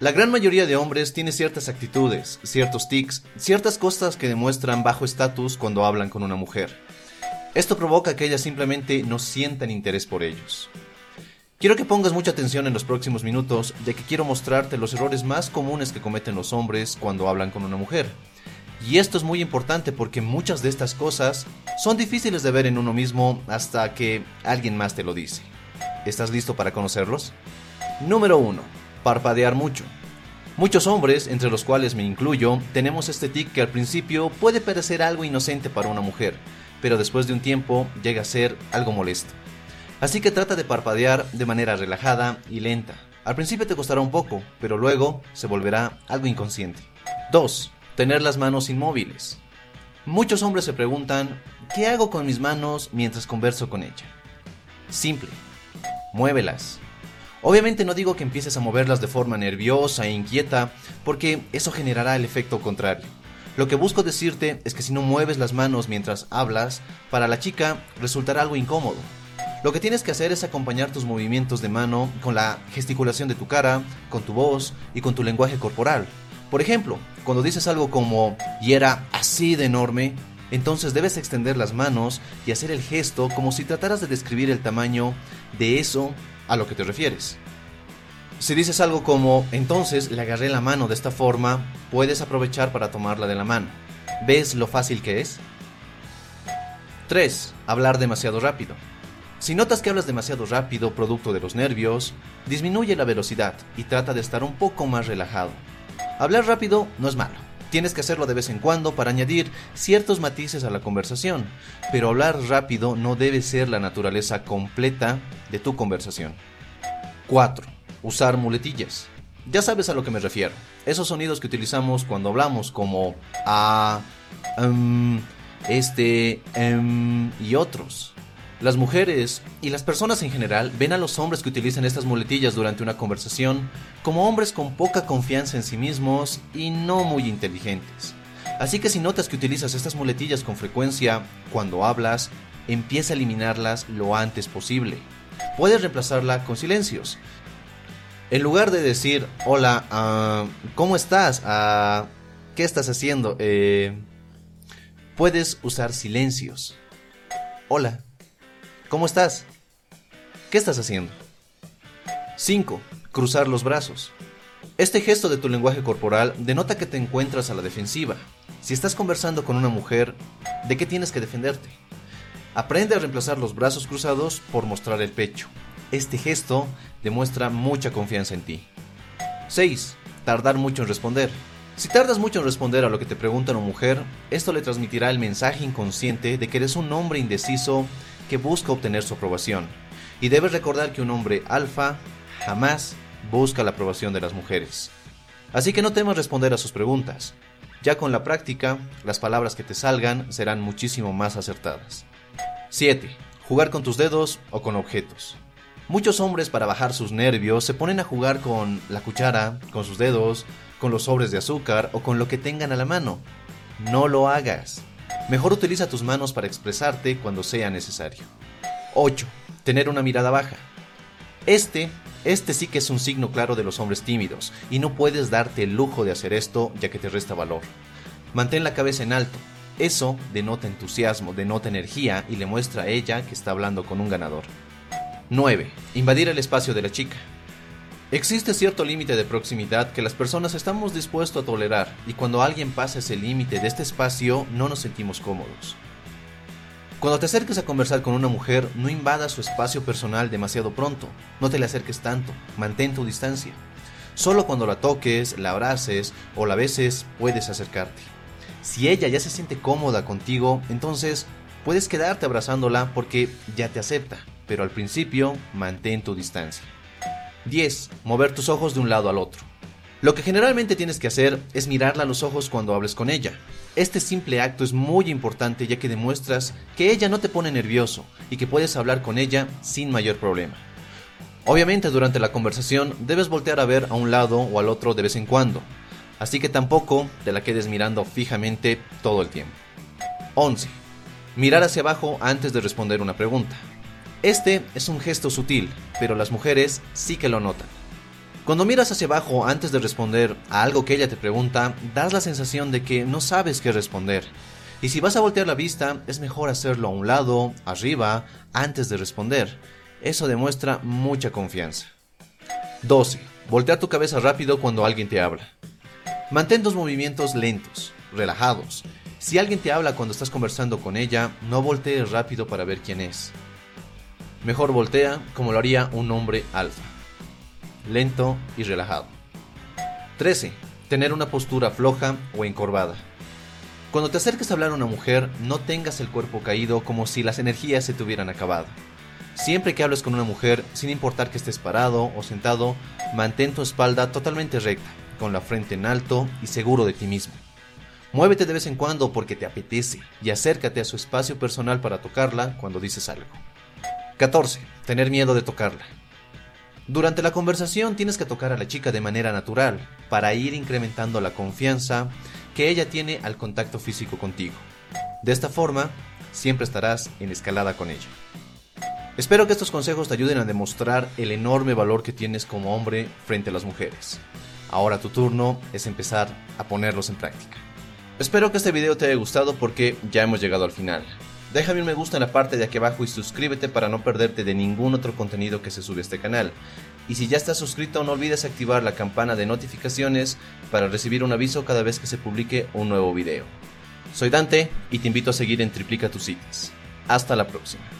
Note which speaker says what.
Speaker 1: La gran mayoría de hombres tiene ciertas actitudes, ciertos tics, ciertas cosas que demuestran bajo estatus cuando hablan con una mujer. Esto provoca que ellas simplemente no sientan interés por ellos. Quiero que pongas mucha atención en los próximos minutos, ya que quiero mostrarte los errores más comunes que cometen los hombres cuando hablan con una mujer. Y esto es muy importante porque muchas de estas cosas son difíciles de ver en uno mismo hasta que alguien más te lo dice. ¿Estás listo para conocerlos? Número 1. Parpadear mucho. Muchos hombres, entre los cuales me incluyo, tenemos este tic que al principio puede parecer algo inocente para una mujer, pero después de un tiempo llega a ser algo molesto. Así que trata de parpadear de manera relajada y lenta. Al principio te costará un poco, pero luego se volverá algo inconsciente. 2. Tener las manos inmóviles. Muchos hombres se preguntan, ¿qué hago con mis manos mientras converso con ella? Simple. Muévelas. Obviamente no digo que empieces a moverlas de forma nerviosa e inquieta, porque eso generará el efecto contrario. Lo que busco decirte es que si no mueves las manos mientras hablas, para la chica resultará algo incómodo. Lo que tienes que hacer es acompañar tus movimientos de mano con la gesticulación de tu cara, con tu voz y con tu lenguaje corporal. Por ejemplo, cuando dices algo como y era así de enorme, entonces debes extender las manos y hacer el gesto como si trataras de describir el tamaño de eso a lo que te refieres. Si dices algo como entonces le agarré la mano de esta forma, puedes aprovechar para tomarla de la mano. ¿Ves lo fácil que es? 3. Hablar demasiado rápido. Si notas que hablas demasiado rápido producto de los nervios, disminuye la velocidad y trata de estar un poco más relajado. Hablar rápido no es malo. Tienes que hacerlo de vez en cuando para añadir ciertos matices a la conversación, pero hablar rápido no debe ser la naturaleza completa de tu conversación. 4. Usar muletillas. Ya sabes a lo que me refiero. Esos sonidos que utilizamos cuando hablamos como a, um, este, em, y otros. Las mujeres y las personas en general ven a los hombres que utilizan estas muletillas durante una conversación como hombres con poca confianza en sí mismos y no muy inteligentes. Así que si notas que utilizas estas muletillas con frecuencia cuando hablas, empieza a eliminarlas lo antes posible. Puedes reemplazarla con silencios. En lugar de decir, hola, ah, ¿cómo estás? Ah, ¿Qué estás haciendo? Eh, puedes usar silencios. Hola, ¿Cómo estás? ¿Qué estás haciendo? 5. Cruzar los brazos. Este gesto de tu lenguaje corporal denota que te encuentras a la defensiva. Si estás conversando con una mujer, ¿de qué tienes que defenderte? Aprende a reemplazar los brazos cruzados por mostrar el pecho. Este gesto demuestra mucha confianza en ti. 6. Tardar mucho en responder. Si tardas mucho en responder a lo que te pregunta una mujer, esto le transmitirá el mensaje inconsciente de que eres un hombre indeciso que busca obtener su aprobación. Y debes recordar que un hombre alfa jamás busca la aprobación de las mujeres. Así que no temas responder a sus preguntas. Ya con la práctica, las palabras que te salgan serán muchísimo más acertadas. 7. Jugar con tus dedos o con objetos. Muchos hombres para bajar sus nervios se ponen a jugar con la cuchara, con sus dedos, con los sobres de azúcar o con lo que tengan a la mano. No lo hagas. Mejor utiliza tus manos para expresarte cuando sea necesario. 8. Tener una mirada baja. Este, este sí que es un signo claro de los hombres tímidos, y no puedes darte el lujo de hacer esto ya que te resta valor. Mantén la cabeza en alto. Eso denota entusiasmo, denota energía y le muestra a ella que está hablando con un ganador. 9. Invadir el espacio de la chica. Existe cierto límite de proximidad que las personas estamos dispuestos a tolerar y cuando alguien pasa ese límite de este espacio no nos sentimos cómodos. Cuando te acerques a conversar con una mujer, no invadas su espacio personal demasiado pronto, no te le acerques tanto, mantén tu distancia. Solo cuando la toques, la abraces o la beses puedes acercarte. Si ella ya se siente cómoda contigo, entonces puedes quedarte abrazándola porque ya te acepta, pero al principio mantén tu distancia. 10. Mover tus ojos de un lado al otro. Lo que generalmente tienes que hacer es mirarla a los ojos cuando hables con ella. Este simple acto es muy importante ya que demuestras que ella no te pone nervioso y que puedes hablar con ella sin mayor problema. Obviamente durante la conversación debes voltear a ver a un lado o al otro de vez en cuando, así que tampoco te la quedes mirando fijamente todo el tiempo. 11. Mirar hacia abajo antes de responder una pregunta. Este es un gesto sutil, pero las mujeres sí que lo notan. Cuando miras hacia abajo antes de responder a algo que ella te pregunta, das la sensación de que no sabes qué responder. Y si vas a voltear la vista, es mejor hacerlo a un lado, arriba, antes de responder. Eso demuestra mucha confianza. 12. Voltea tu cabeza rápido cuando alguien te habla. Mantén tus movimientos lentos, relajados. Si alguien te habla cuando estás conversando con ella, no voltees rápido para ver quién es. Mejor voltea como lo haría un hombre alfa. Lento y relajado. 13. Tener una postura floja o encorvada. Cuando te acerques a hablar a una mujer, no tengas el cuerpo caído como si las energías se te hubieran acabado. Siempre que hables con una mujer, sin importar que estés parado o sentado, mantén tu espalda totalmente recta, con la frente en alto y seguro de ti mismo. Muévete de vez en cuando porque te apetece y acércate a su espacio personal para tocarla cuando dices algo. 14. Tener miedo de tocarla. Durante la conversación tienes que tocar a la chica de manera natural para ir incrementando la confianza que ella tiene al contacto físico contigo. De esta forma, siempre estarás en escalada con ella. Espero que estos consejos te ayuden a demostrar el enorme valor que tienes como hombre frente a las mujeres. Ahora tu turno es empezar a ponerlos en práctica. Espero que este video te haya gustado porque ya hemos llegado al final. Déjame un me gusta en la parte de aquí abajo y suscríbete para no perderte de ningún otro contenido que se sube a este canal. Y si ya estás suscrito no olvides activar la campana de notificaciones para recibir un aviso cada vez que se publique un nuevo video. Soy Dante y te invito a seguir en Triplica tus citas. Hasta la próxima.